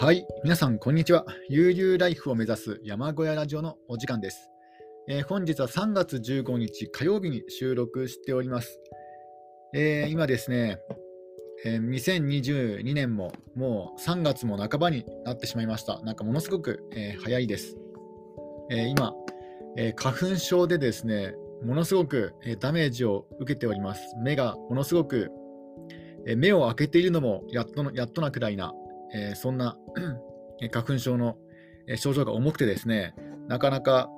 はい、皆さん、こんにちは。悠々ライフを目指す山小屋ラジオのお時間です。えー、本日は3月15日火曜日に収録しております。えー、今ですね、えー、2022年ももう3月も半ばになってしまいました。なんかものすごく、え早いです。え今、え花粉症でですね、ものすごく、えダメージを受けております。目がものすごく、え目を開けているのもやっとのやっとなくらいなえー、そんな 花粉症の症状が重くてですね、なかなか、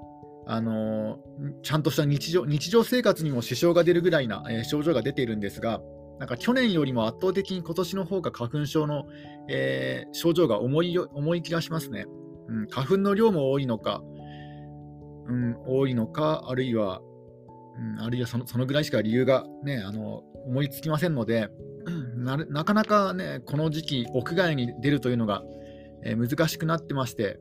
あのー、ちゃんとした日常日常生活にも支障が出るぐらいな、えー、症状が出ているんですが、なんか去年よりも圧倒的に今年の方が花粉症の、えー、症状が重い重い気がしますね、うん。花粉の量も多いのか、うん、多いのか、あるいは、うん、あるいはそのそのぐらいしか理由が、ね、あの思いつきませんので、ななかなかね、この時期、屋外に出るというのが、えー、難しくなってまして、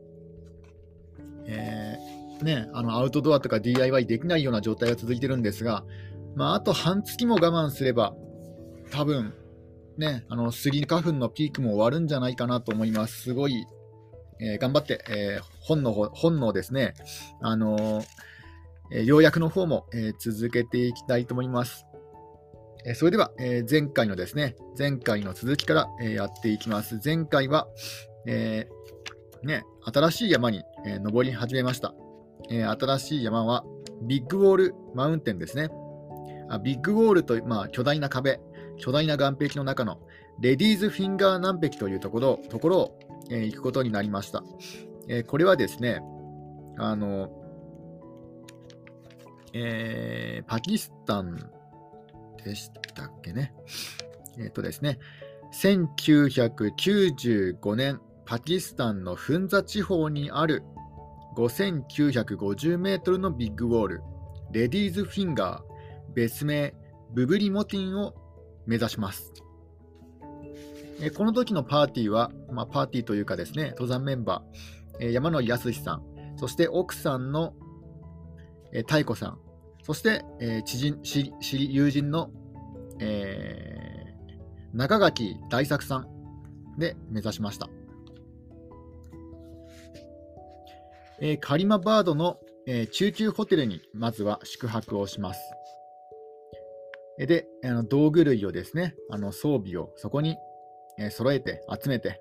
えー、ね、あのアウトドアとか DIY できないような状態が続いてるんですが、まあ、あと半月も我慢すれば、多分ね、あのスギ花粉のピークも終わるんじゃないかなと思います。すごい、えー、頑張って、え、本の本のですね、あのー、要約の方も、え続けていきたいと思います。えそれでは、え前回のですね、前回の続きから、えやっていきます。前回は、えー、ね、新しい山に、え登り始めました、え新しい山はビッグウォールマウンテンですね。あビッグウォールという、まあ、巨大な壁、巨大な岸壁の中のレディーズフィンガー南壁というところところを、え行くことになりました。えこれはですね、あの、えー、パキスタンでしたっけね。えっ、ー、とですね、1995年、パキスタンのフンザ地方にある5950メートルのビッグウォール、レディーズフィンガー、別名ブブリモティンを目指します。えこの時のパーティーは、まあ、パーティーというかですね、登山メンバー、え山野康さん、そして奥さんの、え太子さん、そして、えー、知人知り友人の、えー、中垣大作さんで目指しました。えー、カリマバードの、えー、中級ホテルにまずは宿泊をします。で、あの道具類をですね、あの装備をそこに、えー、揃えて集めて、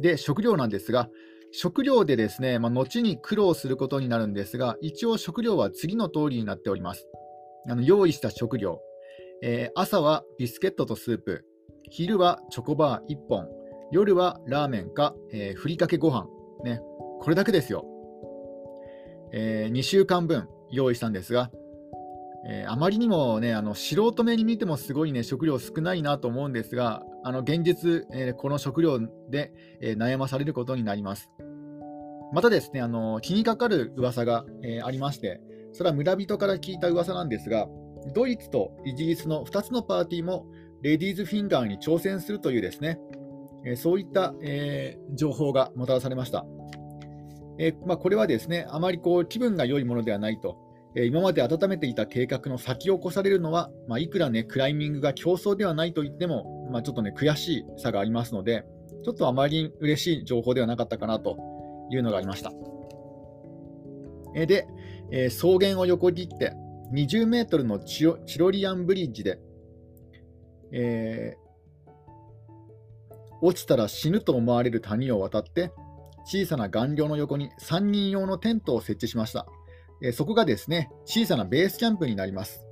で、食料なんですが、食料でですね、まあ、後に苦労することになるんですが、一応食料は次の通りになっております。あの用意した食料、えー、朝はビスケットとスープ、昼はチョコバー1本、夜はラーメンか、えー、ふりかけご飯、ね、これだけですよ。えー、2週間分用意したんですが、えー、あまりにもね、あの素人目に見てもすごいね、食料少ないなと思うんですが、あの現実、えー、この食料で、え、悩まされることになります。またですね、あの気にかかる噂が、えありまして、それは村人から聞いた噂なんですが、ドイツとイギリスの2つのパーティーもレディーズフィンガーに挑戦するというですね、えそういった、え情報がもたらされました。えまあ、これはですね、あまりこう気分が良いものではないと。え今まで温めていた計画の先を越されるのは、まあ、いくらね、クライミングが競争ではないと言っても、まあ、ちょっとね、悔しさがありますので、ちょっとあまり嬉しい情報ではなかったかなというのがありました。えで、え草原を横切って20メートルのチロロリアンブリッジで、えー、落ちたら死ぬと思われる谷を渡って小さな岩稜の横に3人用のテントを設置しました。えそこがですね、小さなベースキャンプになります。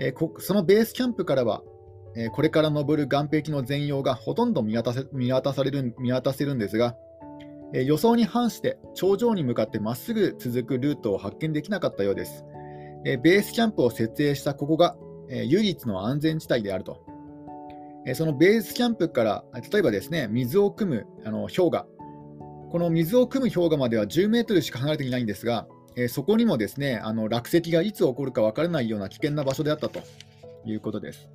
えそのベースキャンプからは、これから登る岸壁の全容がほとんど見渡せ見渡される見渡せるんですが、え予想に反して頂上に向かってまっすぐ続くルートを発見できなかったようです。えベースキャンプを設営したここが、え唯一の安全地帯であると。えそのベースキャンプから、例えばですね、水を汲むあの氷河、この水を汲む氷河までは10メートルしか離れていないんですが、え、そこにもですねあの落石がいつ起こるか分からないような危険な場所であったということです。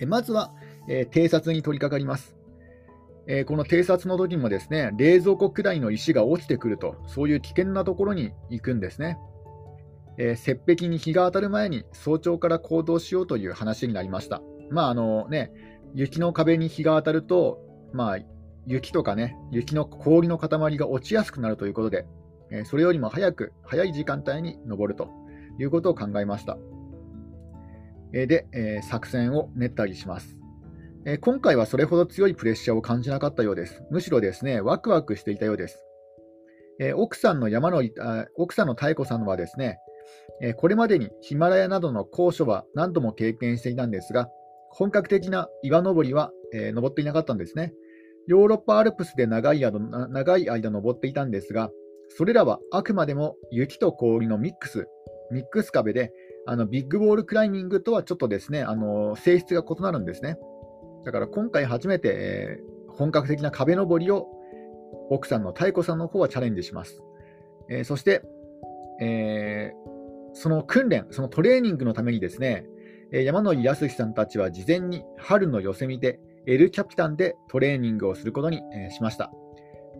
えまずは、え、偵察に取り掛かります。えー、この偵察の時もですね冷蔵庫くらいの石が落ちてくると、そういう危険なところに行くんですね。えー、雪壁に日が当たる前に早朝から行動しようという話になりました。まああのね、雪の壁に日が当たると、まあ雪とかね、雪の氷の塊が落ちやすくなるということで、えそれよりも早く、早い時間帯に登るということを考えました。えで、え作戦を練ったりします。え今回はそれほど強いプレッシャーを感じなかったようです。むしろですね、ワクワクしていたようです。え奥さんの山の奥さんの妙子さんはですね、えこれまでにヒマラヤなどの高所は何度も経験していたんですが、本格的な岩登りは、え登っていなかったんですね。ヨーロッパアルプスで長い間長い間登っていたんですが、それらはあくまでも雪と氷のミックス、ミックス壁で、あのビッグボールクライミングとはちょっとですね、あの性質が異なるんですね。だから今回初めて、え、本格的な壁登りを奥さんの妙子さんの方はチャレンジします。えー、そして、えー、その訓練、そのトレーニングのためにですね、山野井康さんたちは事前に春の寄せ見でエルキャピタンでトレーニングをすることにしました。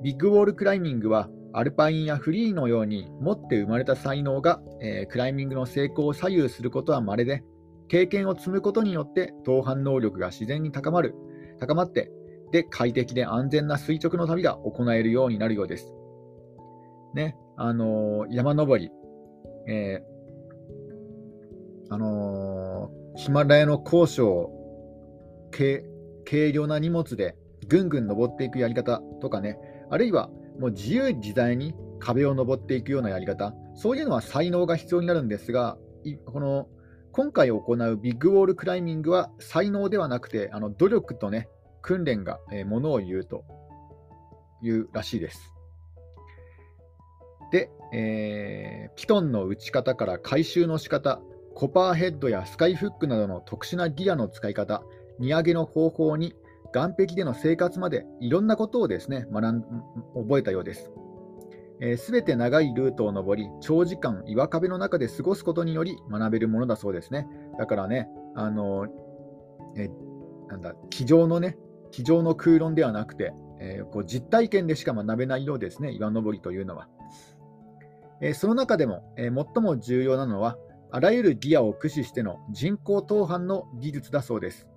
ビッグウォールクライミングはアルパインやフリーのように持って生まれた才能が、えー、クライミングの成功を左右することは稀で、経験を積むことによって同伴能力が自然に高まる、高まって、で、快適で安全な垂直の旅が行えるようになるようです。ね、あのー、山登り、えー、あのー、ヒマラヤの高所を軽量な荷物でぐんぐん登っていくやり方とかね、あるいはもう自由自在に壁を登っていくようなやり方、そういうのは才能が必要になるんですが、この今回行うビッグウォールクライミングは才能ではなくて、あの努力とね、訓練が、ものを言うというらしいです。で、えー、ピトンの打ち方から回収の仕方、コパーヘッドやスカイフックなどの特殊なギアの使い方、荷上げの方法に岸壁での生活までいろんなことをですね学ん覚えたようです。す、えー、べ、て長いルートを登り、長時間岩壁の中で過ごすことにより学べるものだそうですね。だからね、あのえなんだ机上のね、机上の空論ではなくて、えー、こう実体験でしか学べないようですね、岩登りというのは。えー、その中でも、えー、最も重要なのは、あらゆるギアを駆使しての人工投範の技術だそうです。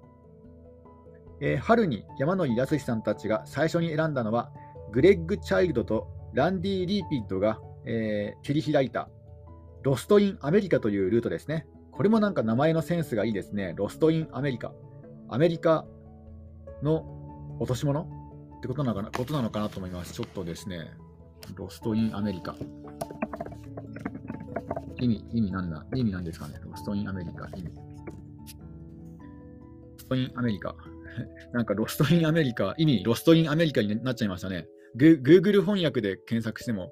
え、春に山野井康さんたちが最初に選んだのは、グレッグ・チャイルドとランディ・リーピッドが、えー、切り開いた Lost in Americaというルートですね。これもなんか名前のセンスがいいですね。 Lost in America。アメリカの落とし物？ってことなのかな？ことなのかなと思います。ちょっとですね、 Lost in America。意味、意味なんだ？意味なんですかね？ Lost in America。意味。ロスト・イン・アメリカ。なんかロストインアメリカ、意味ロストインアメリカになっちゃいましたね。グ Google 翻訳で検索しても、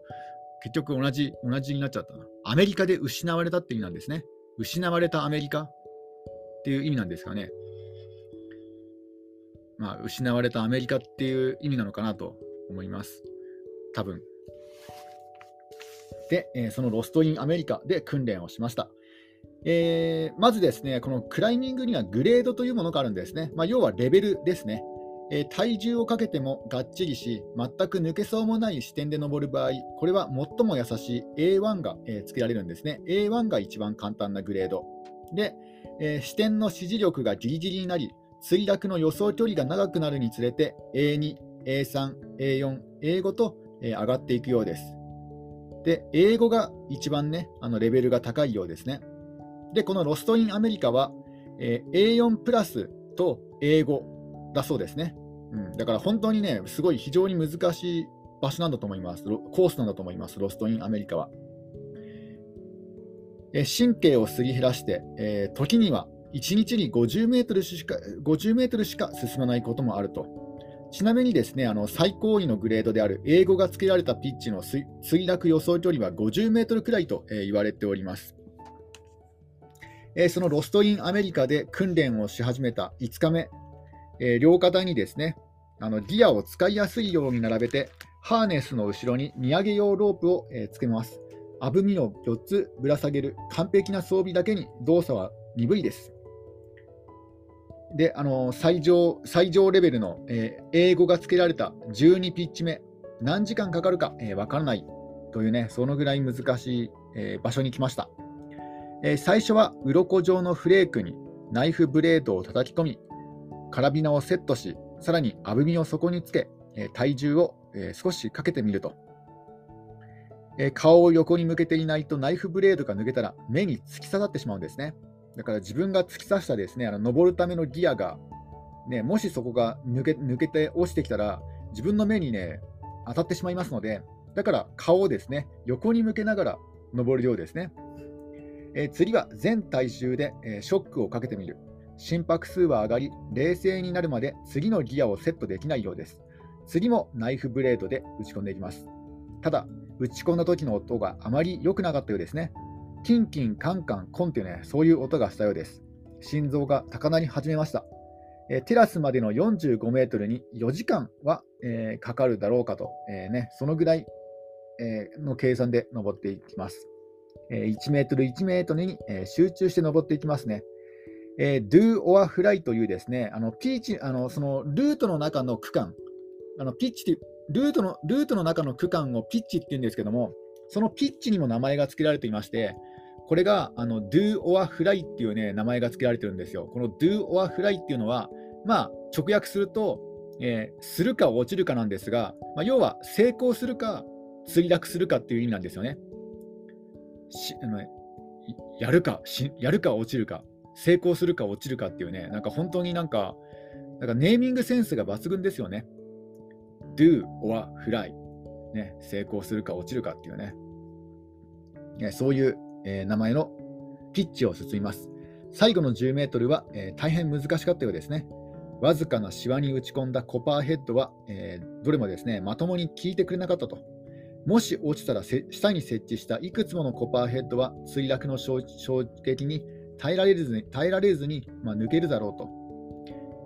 結局同じ、同じになっちゃったな。アメリカで失われたって意味なんですね。失われたアメリカっていう意味なんですかね。まあ、失われたアメリカっていう意味なのかなと思います。多分。で、えー、そのロストインアメリカで訓練をしました。えー、まずですね、このクライミングにはグレードというものがあるんですね。まあ、要はレベルですね。えー、体重をかけてもがっちりし、全く抜けそうもない視点で登る場合、これは最も優しい A1 が、えー、つけられるんですね。A1 が一番簡単なグレード。で、えー、視点の支持力がギリギリになり、墜落の予想距離が長くなるにつれて A2、A3、A4、A5 と、え、上がっていくようです。で、英語が一番ね、あのレベルが高いようですね。で、このロストインアメリカは、え、A4 プラスと英語だそうですね。うん、だから本当にね、すごい非常に難しい場所なんだと思います。コースなんだと思います、ロストインアメリカは。えー、神経をすり減らして、えー、時には1日に50メートルしか50メートルしか進まないこともあると。ちなみにですね、あの最高位のグレードである英語が付けられたピッチの墜落予想距離は50メートルくらいと、えー、言われております。えそのロストインアメリカで訓練をし始めた5日目、え両肩にですねあのギアを使いやすいように並べて、ハーネスの後ろに荷上げ用ロープを、えつけます。あぶみを4つぶら下げる完璧な装備だけに動作は鈍いです。で、あの最上最上レベルの、えー、英語が付けられた12ピッチ目、何時間かかるかわ、えー、からないというね、そのぐらい難しい、えー、場所に来ました。え最初は鱗状のフレークにナイフブレードを叩き込み、カラビナをセットし、さらにアブミを底につけ、え体重を、え少しかけてみると、え顔を横に向けていないとナイフブレードが抜けたら目に突き刺さってしまうんですね。だから自分が突き刺したですね、あの登るためのギアが、ね、もしそこが抜け抜けて落ちてきたら、自分の目にね、当たってしまいますので、だから顔をですね、横に向けながら登るようですね。えー、次は全体重で、えー、ショックをかけてみる。心拍数は上がり、冷静になるまで次のギアをセットできないようです。次もナイフブレードで打ち込んでいきます。ただ、打ち込んだ時の音があまり良くなかったようですね。キンキン、カンカン、コンっていうね、そういう音がしたようです。心臓が高鳴り始めました。え、テラスまでの45メートルに4時間は、えー、かかるだろうかと、えー、ね、そのぐらい、えの計算で登っていきます。え1メートル1メートルに、え集中して登っていきますね。えー、do or fly というですね、あのピーチあのそのルートの中の区間、あのピッチルートのルートの中の区間をピッチって言うんですけども、そのピッチにも名前が付けられていまして、これがあの do or fly っていうね、名前が付けられてるんですよ。この do or fly っていうのは、まあ、直訳すると、えー、するか落ちるかなんですが、まあ、要は成功するか墜落するかっていう意味なんですよね。しあのやるかし、やるか落ちるか、成功するか落ちるかっていうね、なんか本当になんか、なんかネーミングセンスが抜群ですよね。do or fly、ね。成功するか落ちるかっていうね。ねそういうえー、名前のピッチを進みます。最後の10メートルは、えー、大変難しかったようですね。わずかなシワに打ち込んだコパーヘッドは、えー、どれもですね、まともに効いてくれなかったと。もし落ちたら下に設置したいくつものコパーヘッドは墜落の衝撃に耐えられずに耐えられずに、まあ、抜けるだろうと。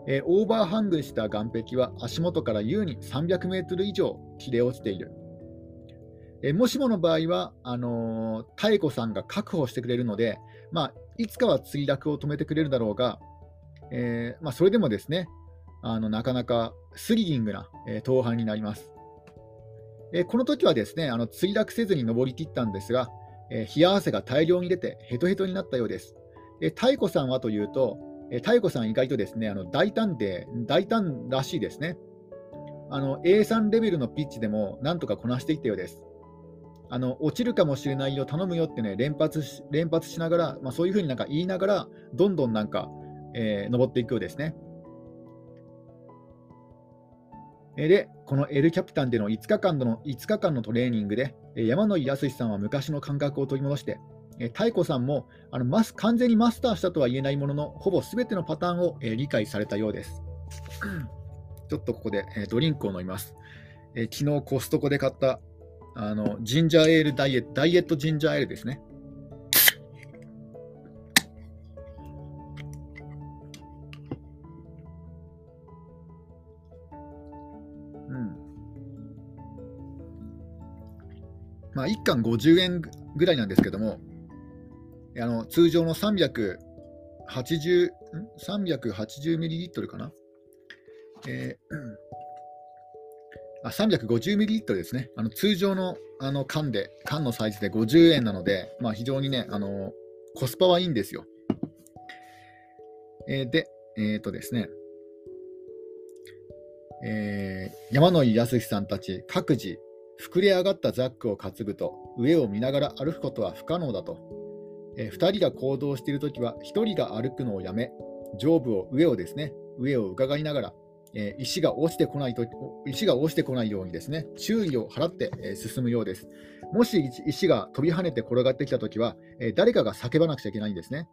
えー、オーバーハングした岩壁は足元から優に300メートル以上切れ落ちている。えもしもの場合は、あのー、妙子さんが確保してくれるので、まあ、いつかは墜落を止めてくれるだろうが、えー、まあ、それでもですね、あのなかなかスリリングな、え、登攀になります。え、この時はですね、あの墜落せずに登りきったんですが、え冷や汗が大量に出てヘトヘトになったようです。え太子さんはというと、え太子さん意外とですね、あの大胆で、大胆らしいですね。あの A3 レベルのピッチでもなんとかこなしていったようです。あの落ちるかもしれないよ、頼むよってね、連発し連発しながら、まあ、そういうふうになんか言いながら、どんどんなんか、えー、登っていくようですね。で、この L キャピタンでの5日間の ,5 日間のトレーニングで、山野井康さんは昔の感覚を取り戻して、太子さんもあのマス完全にマスターしたとは言えないものの、ほぼすべてのパターンをえ理解されたようです。ちょっとここでえドリンクを飲みます。え昨日コストコで買ったあのジンジャーエールダイエット、ダイエットジンジャーエールですね。まあ、1貫50円ぐらいなんですけども、あの通常の380、380ミリリットルかな？えーあ 350ml ですね。あの通常のあの缶で、缶のサイズで50円なので、まあ、非常にね、あのコスパはいいんですよ。えー、で、えっ、ー、とですね、えー、山野井康さんたち各自、膨れ上がったザックを担ぐと、上を見ながら歩くことは不可能だと。えー、2人が行動しているときは、1人が歩くのをやめ、上部を、上をですね、上を伺いながら、えー、石が落ちてこないと石が落ちてこないようにですね注意を払って、えー、進むようです。もし石が飛び跳ねて転がってきたときは、えー、誰かが叫ばなくちゃいけないんですね。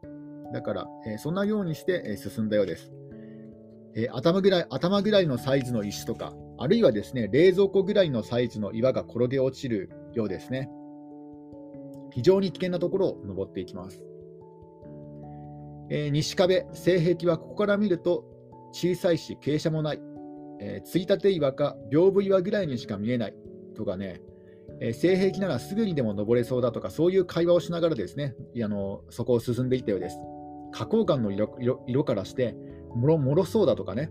だから、えそんなようにして、え進んだようです、え頭ぐらい。頭ぐらいのサイズの石とか、あるいはですね冷蔵庫ぐらいのサイズの岩が転げ落ちるようですね。非常に危険なところを登っていきます。え西壁、西壁はここから見ると小さいし傾斜もない、えー、ついたて岩か屏風岩ぐらいにしか見えない。とかね、えー、性癖ならすぐにでも登れそうだとか、そういう会話をしながらですね、あのそこを進んでいったようです。花崗岩の色色からして、もろもろそうだとかね、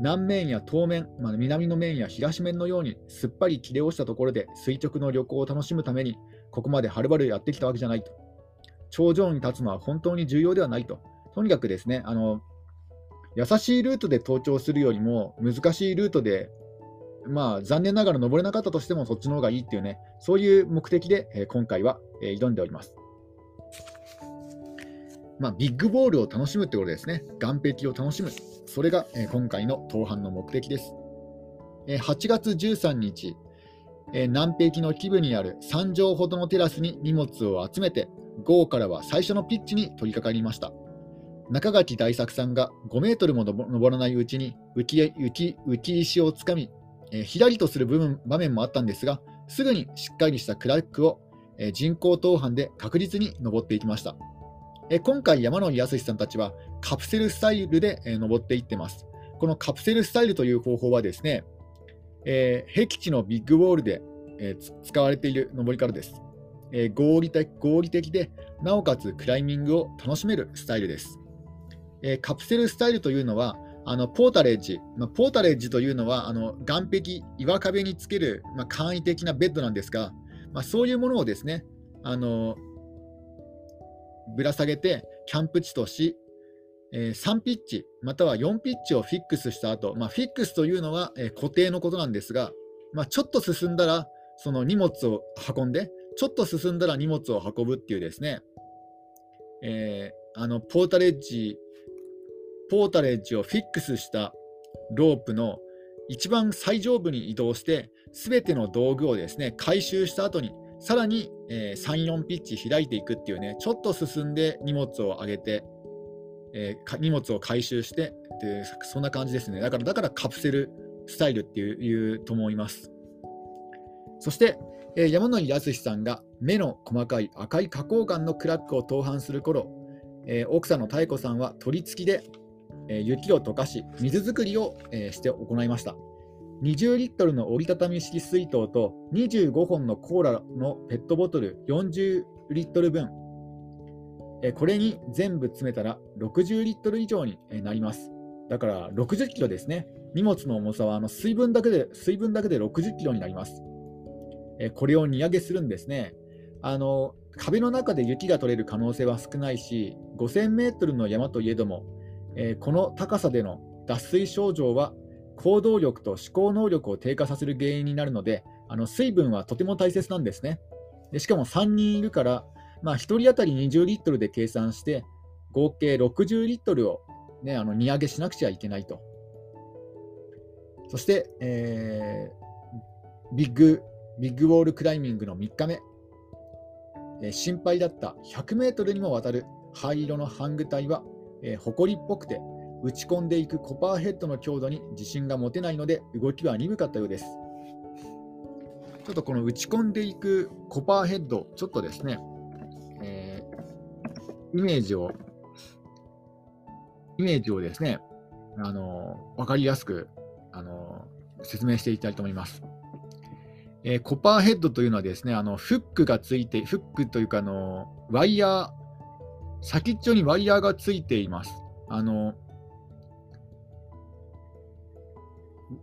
南面や東面、まあ、南の面や東面のようにすっぱり切れ落ちたところで垂直の旅行を楽しむために、ここまではるばるやってきたわけじゃないと。頂上に立つのは本当に重要ではないと。とにかくですね、あの優しいルートで登頂するよりも難しいルートでまあ、残念ながら登れなかったとしてもそっちの方がいいっていうね、そういう目的で、えー、今回は、えー、挑んでおります。まあ、ビッグボールを楽しむってことですね。岸壁を楽しむ。それが、えー、今回の登板の目的です。えー、8月13日、南壁の基部にある3畳ほどのテラスに荷物を集めて、午後からは最初のピッチに取り掛かりました。中垣大作さんが5メートルも登らないうちに浮き浮き浮き石をつかみ、えー、ひらりとする部分場面もあったんですが、すぐにしっかりしたクラックを、えー、人工登板で確実に登っていきました。えー、今回、山野井康さんたちはカプセルスタイルで、え、登っていってます。このカプセルスタイルという方法はですね、えー、僻地のビッグウォールで、えー、使われている登り方です、えー、合理的。合理的で、なおかつクライミングを楽しめるスタイルです。えー、カプセルスタイルというのは、あのポータレッジ、まあ、ポータレッジというのはあの岸壁、岩壁につける、まあ、簡易的なベッドなんですが、まあ、そういうものをですねあのぶら下げてキャンプ地とし、え、3ピッチまたは4ピッチをフィックスした後、まあフィックスというのは、え、固定のことなんですが、まあ、ちょっと進んだらその荷物を運んでちょっと進んだら荷物を運ぶっていうですね、えー、あのポータレッジポータレッジをフィックスしたロープの一番最上部に移動して、すべての道具をですね回収した後に、さらに、えー、3、4ピッチ開いていくっていうね、ちょっと進んで荷物を上げて、えー、荷物を回収してで、そんな感じですね。だからだからカプセルスタイルっていういうと思います。そして、えー、山野康さんが目の細かい赤い花崗岩のクラックを登板する頃、えー、奥さんの妙子さんは取り付きでえ雪を溶かし、水作りを、えして行いました。20リットルの折りたたみ式水筒と25本のコーラのペットボトル40リットル分、これに全部詰めたら60リットル以上になります。だから60キロですね。荷物の重さはあの水分だけで水分だけで60キロになります。これを荷上げするんですね。あの壁の中で雪が取れる可能性は少ないし、5000メートルの山といえども、え、この高さでの脱水症状は行動力と思考能力を低下させる原因になるので、あの水分はとても大切なんですね。でしかも3人いるから、まあ、1人当たり20リットルで計算して、合計60リットルを、ね、あの荷上げしなくちゃいけないと。そして、えー、ビッグビッグウォールクライミングの3日目、えー、心配だった100メートルにもわたる灰色のハング体はえー、誇りっぽくて打ち込んでいくコパーヘッドの強度に自信が持てないので動きは鈍かったようです。ちょっとこの打ち込んでいくコパーヘッド、ちょっとですね、えー、イメージを、イメージをですね、あの分かりやすく、あの説明していきたいと思います。えー、コパーヘッドというのはですね、あのフックがついて、フックというかあの、ワイヤー、先っちょにワイヤーがついています。あの、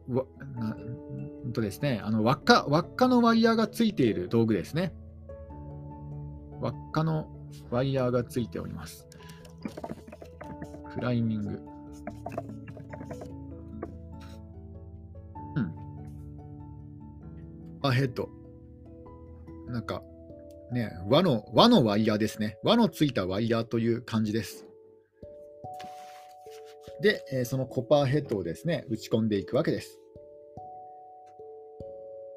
わなとですね、あの輪っか輪っかのワイヤーがついている道具ですね。輪っかのワイヤーがついております。クライミング。うん。アヘッド。なんか、ね、輪の輪のワイヤーですね。輪のついたワイヤーという感じです。で、えそのコパーヘッドをですね、打ち込んでいくわけです。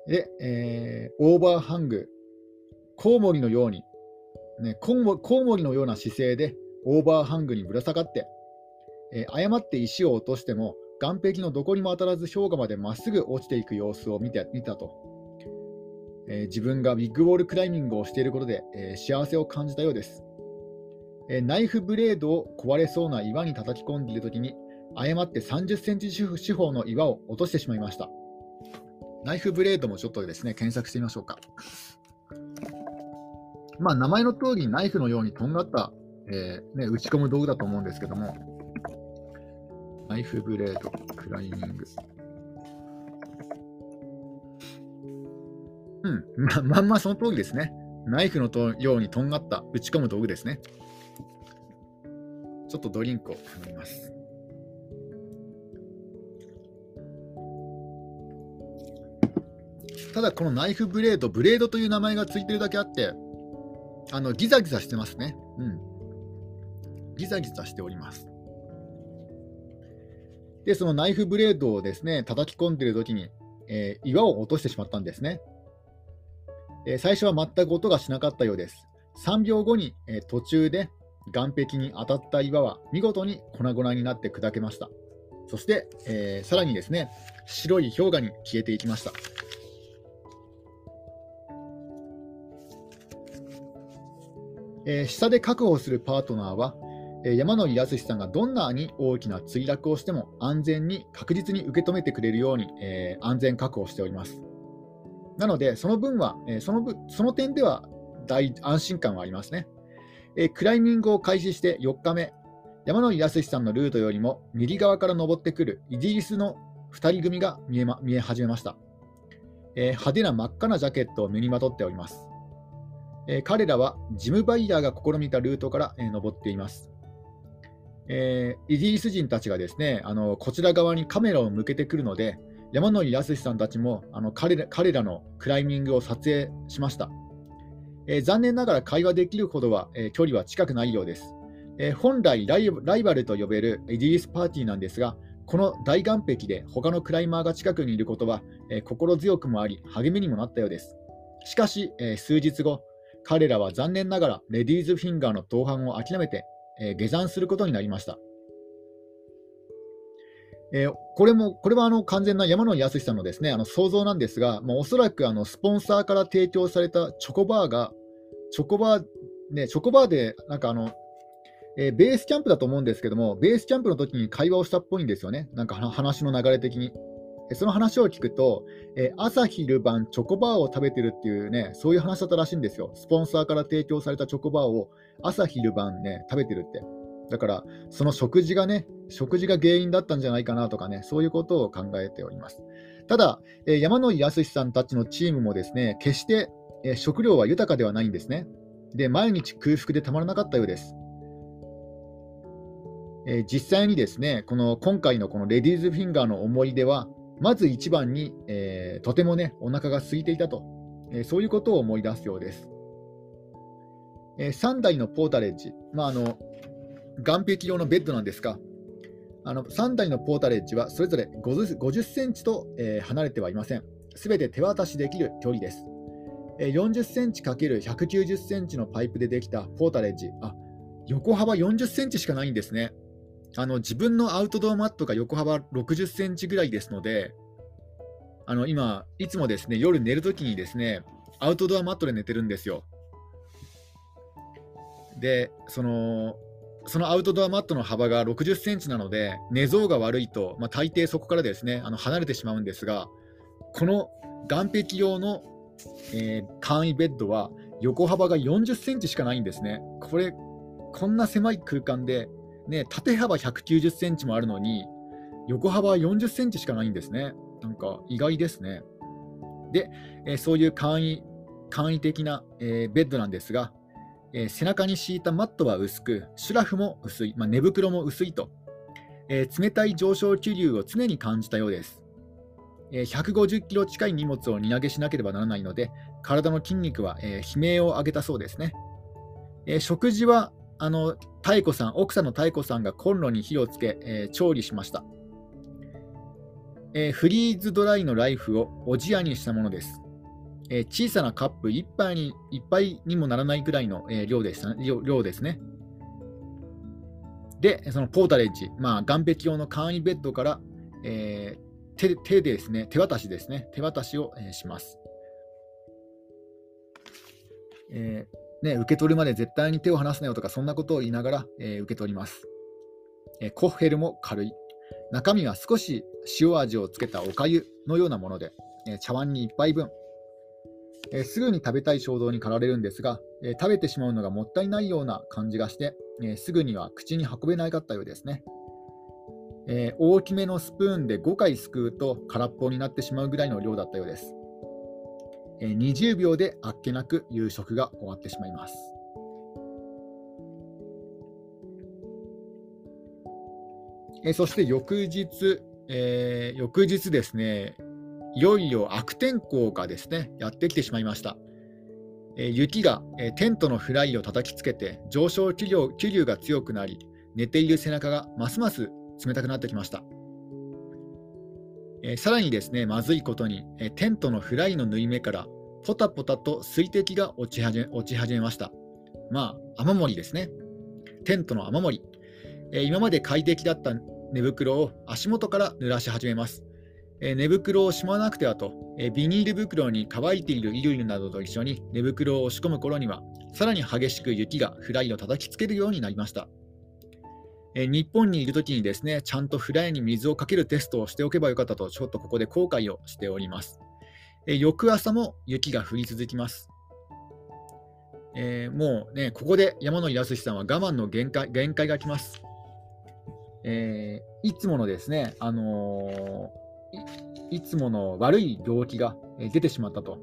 で、えー、オーバーハング、コウモリのように、ね、コウモリのような姿勢でオーバーハングにぶら下がって、えー、誤って石を落としても、岩壁のどこにも当たらず氷河までまっすぐ落ちていく様子を見て見たと。えー、自分がビッグウォールクライミングをしていることで、えー、幸せを感じたようです、え、ナイフブレードを壊れそうな岩に叩き込んでいるときに、誤って30センチ四方の岩を落としてしまいました。ナイフブレードもちょっとですね、検索してみましょうか。まあ、名前の通りナイフのようにとんがった、えーね、打ち込む道具だと思うんですけども、ナイフブレード、クライミング。うん、ままんまその通りですね。ナイフのとようにとんがった打ち込む道具ですね。ちょっとドリンクを飲みます。ただこのナイフブレード、ブレードという名前がついてるだけあって、あのギザギザしてますね。うん。ギザギザしております。で、そのナイフブレードをですね、叩き込んでるときに、えー、岩を落としてしまったんですね。えー、最初は全く音がしなかったようです。3秒後に、えー、途中で岸壁に当たった岩は見事に粉々になって砕けました。そして、えー、さらにですね、白い氷河に消えていきました。えー、下で確保するパートナーは、えー、山野井康さんがどんなに大きな墜落をしても安全に確実に受け止めてくれるように、えー、安全確保しております。なので、その分は、えその分その点では大安心感はありますね。えクライミングを開始して4日目、山野井康さんのルートよりも右側から登ってくるイギリスの2人組が見え,、ま、見え始めました、え、派手な真っ赤なジャケットを身にまとっております、え、彼らはジム・バイヤーが試みたルートから、え、登っています、えー、イギリス人たちがですねあのこちら側にカメラを向けてくるので山野井康さんたちもあの彼ら彼らのクライミングを撮影しました、え残念ながら会話できるほどは、え距離は近くないようです。え、本来ライバルと呼べるイギリスパーティーなんですが、この大岸壁で他のクライマーが近くにいることは、え、心強くもあり、励みにもなったようです。しかし、え、数日後、彼らは残念ながらレディーズフィンガーの同伴を諦めて、え下山することになりました。えー、これもこれはあの完全な山野康さんのですねあの想像なんですが、まあ、おそらくあのスポンサーから提供されたチョコバーが、チョコバー、ね、チョコバーでなんかあのえー、ベースキャンプだと思うんですけども、ベースキャンプの時に会話をしたっぽいんですよね、なんか話の流れ的に。その話を聞くと、え、朝昼晩チョコバーを食べてるっていうね、そういう話だったらしいんですよ。スポンサーから提供されたチョコバーを朝昼晩ね、食べてるって。だから、その食事がね、食事が原因だったんじゃないかなとかね、そういうことを考えております。ただ、え、山野井康さんたちのチームもですね、決して、え、食料は豊かではないんですね。で、毎日空腹でたまらなかったようです。え、実際にですね、この今回のこのレディーズフィンガーの思い出は、まず一番に、えー、とてもね、お腹が空いていたと、えー、そういうことを思い出すようです。え3台のポータレッジ、まあ、あの岸壁用のベッドなんですが、あの3台のポータレッジはそれぞれ 50, 50センチと、え離れてはいません。すべて手渡しできる距離です。え40センチ ×190 センチのパイプでできたポータレッジ、あ横幅40センチしかないんですね。あの自分のアウトドアマットが横幅60センチぐらいですので、あの今、いつもですね夜寝るときにですねアウトドアマットで寝てるんですよ。で、そのそのアウトドアマットの幅が60センチなので、寝相が悪いと、まあ、大抵そこからですねあの離れてしまうんですが、この岸壁用の、えー、簡易ベッドは横幅が40センチしかないんですね。これ、こんな狭い空間でね、縦幅190センチもあるのに、横幅40センチしかないんですね。なんか意外ですね。で、えー、そういう簡易簡易的な、えー、ベッドなんですが、えー、背中に敷いたマットは薄く、シュラフも薄い、まあ、寝袋も薄いと、え冷たい上昇気流を常に感じたようです。え150キロ近い荷物を荷投げしなければならないので、体の筋肉は、え悲鳴を上げたそうですね。え食事はあの妙子さん、奥さんの妙子さんがコンロに火をつけ、えー、調理しました、えー、フリーズドライのライフをおじやにしたものです。えー、小さなカップ1杯に ,1 杯にもならないくらいの、え、量でした量量ですね。で、そのポータレッジ、まあ、岸壁用の簡易ベッドから、え、手手でですね、手渡しですね、手渡しを、え、します。えーね、受け取るまで絶対に手を離すなよとか、そんなことを言いながら、えー、受け取ります、えー、コッヘルも軽い。中身は少し塩味をつけたおかゆのようなもので、えー、茶碗に1杯分、えすぐに食べたい衝動に駆られるんですが、え食べてしまうのがもったいないような感じがして、えすぐには口に運べなかったようですね。え大きめのスプーンで5回すくうと空っぽになってしまうぐらいの量だったようです。20秒であっけなく夕食が終わってしまいます。そして翌日、えー、翌日ですね、いよいよ悪天候がですねやってきてしまいました。え雪が、えテントのフライを叩きつけて上昇気流気流が強くなり寝ている背中がますます冷たくなってきました。えさらにですねまずいことに、えテントのフライの縫い目からポタポタと水滴が落ち始め落ち始めました。まあ、雨漏りですね。テントの雨漏り。え今まで快適だった寝袋を足元から濡らし始めます。え寝袋をしまわなくてはと、えビニール袋に乾いている衣類などと一緒に寝袋を押し込む頃には、さらに激しく雪がフライを叩きつけるようになりました。え日本にいるときにですね、ちゃんとフライに水をかけるテストをしておけばよかったと、ちょっとここで後悔をしております。え翌朝も雪が降り続きます。えー、もうね、ここで山野康さんは我慢の限界限界が来ます。えー、いつものですね、あのー、いつもの悪い病気が出てしまったと、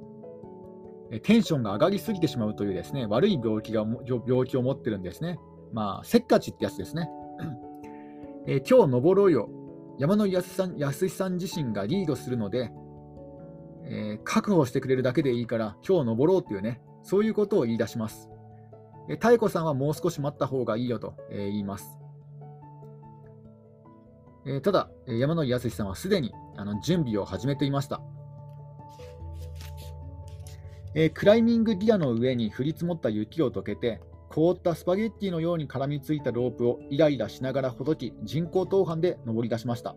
テンションが上がりすぎてしまうというですね悪い病気が病気を持ってるんですね。まあ、せっかちってやつですね。えー、今日登ろうよ。山野康さん康さん自身がリードするので、えー、確保してくれるだけでいいから今日登ろうっていうね、そういうことを言い出します。えー、妙子さんはもう少し待った方がいいよと、えー、言います。え、ただ、山野康さんはすでにあの準備を始めていました。え、クライミングギアの上に降り積もった雪を溶けて、凍ったスパゲッティのように絡みついたロープをイライラしながらほどき、人工登板で登り出しました。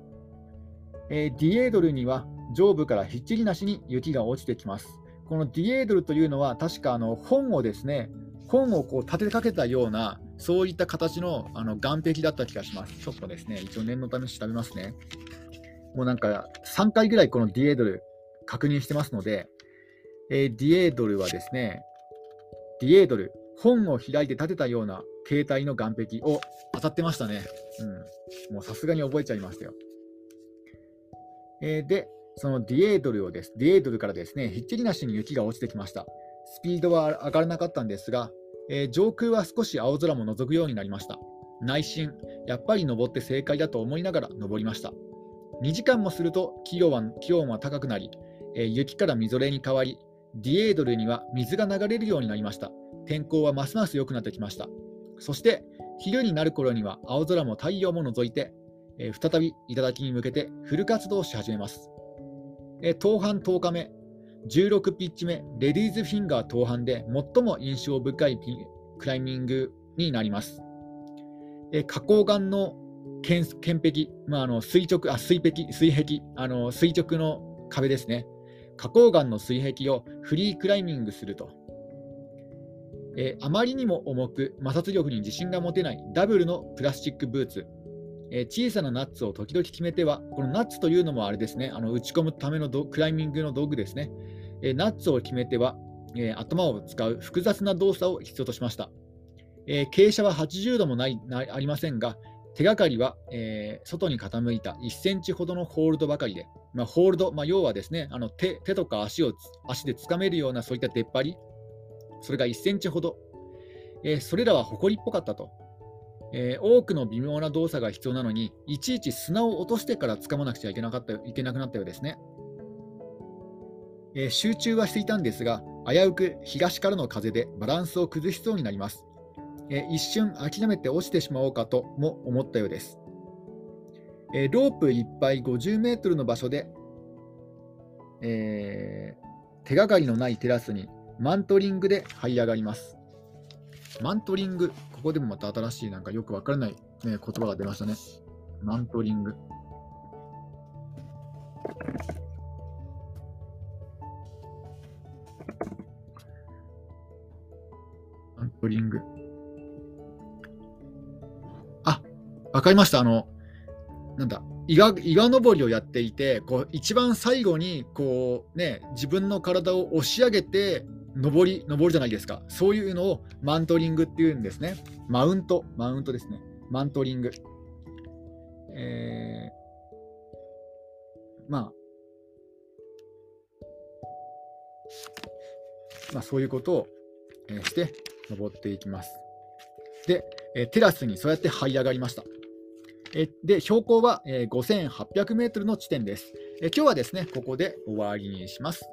えー、ディエードルには上部からひっきりなしに雪が落ちてきます。このディエードルというのは、確かあの本をですね、本をこう立てかけたような、そういった形のあの岸壁だった気がします。ちょっとですね、一応念のため調べますね。もうなんか3回ぐらいこのディエードル確認してますので、えー、ディエードルはですね、ディエードル、本を開いて立てたような携帯の岸壁を当たってましたね。うん。もうさすがに覚えちゃいましたよ。えー、で、そのディエードルをです、ディエードルからですね、ひっきりなしに雪が落ちてきました。スピードは上がらなかったんですが、えー、上空は少し青空も覗くようになりました。内心、やっぱり登って正解だと思いながら登りました。2時間もすると気温は気温は高くなり、えー、雪からみぞれに変わり、ディエードルには水が流れるようになりました。天候はますます良くなってきました。そして、昼になる頃には青空も太陽も覗いて、えー、再び頂に向けてフル活動し始めます。えー、当半10日目、16ピッチ目、レディーズフィンガー当半で最も印象深いクライミングになります。えー、花崗岩の剣壁、まあ、あの垂直あ水壁、水壁あの、垂直の壁ですね。花崗岩の水壁をフリークライミングすると。えー、あまりにも重く摩擦力に自信が持てないダブルのプラスチックブーツ、えー、小さなナッツを時々決めては、このナッツというのもあれですね、あの打ち込むためのクライミングの道具ですね、えー、ナッツを決めては、え頭を使う複雑な動作を必要としました。え傾斜は80度もないありませんが、手がかりは、え外に傾いた1センチほどのホールドばかりで、まあ、ホールド、まあ、要はですねあの手とか足を足でつかめるようなそういった出っ張り、それが1センチほど、えー、それらは埃っぽかったと、えー、多くの微妙な動作が必要なのに、いちいち砂を落としてから掴まなくちゃいけなかったいけなくなったようですね。えー、集中はしていたんですが、危うく東からの風でバランスを崩しそうになります。え、一瞬諦めて落ちてしまおうかとも思ったようです。え、ロープいっぱい50メートルの場所で、え、手がかりのないテラスにマントリングで這い上がります。マントリング、ここでもまた新しいなんかよくわからない、ね、言葉が出ましたね。マントリング。マントリング。あ、わかりました。あの、なんだ、岩岩登りをやっていて、こう一番最後にこう、ね、自分の体を押し上げて、登り、登るじゃないですか。そういうのをマントリングっていうんですね。マウント、マウントですね。マントリング。えー、まあ、まあ、そういうことを、えして、登っていきます。で、えテラスにそうやって這い上がりました。えで標高は、え5800メートルの地点です。え今日はですね、ここで終わりにします。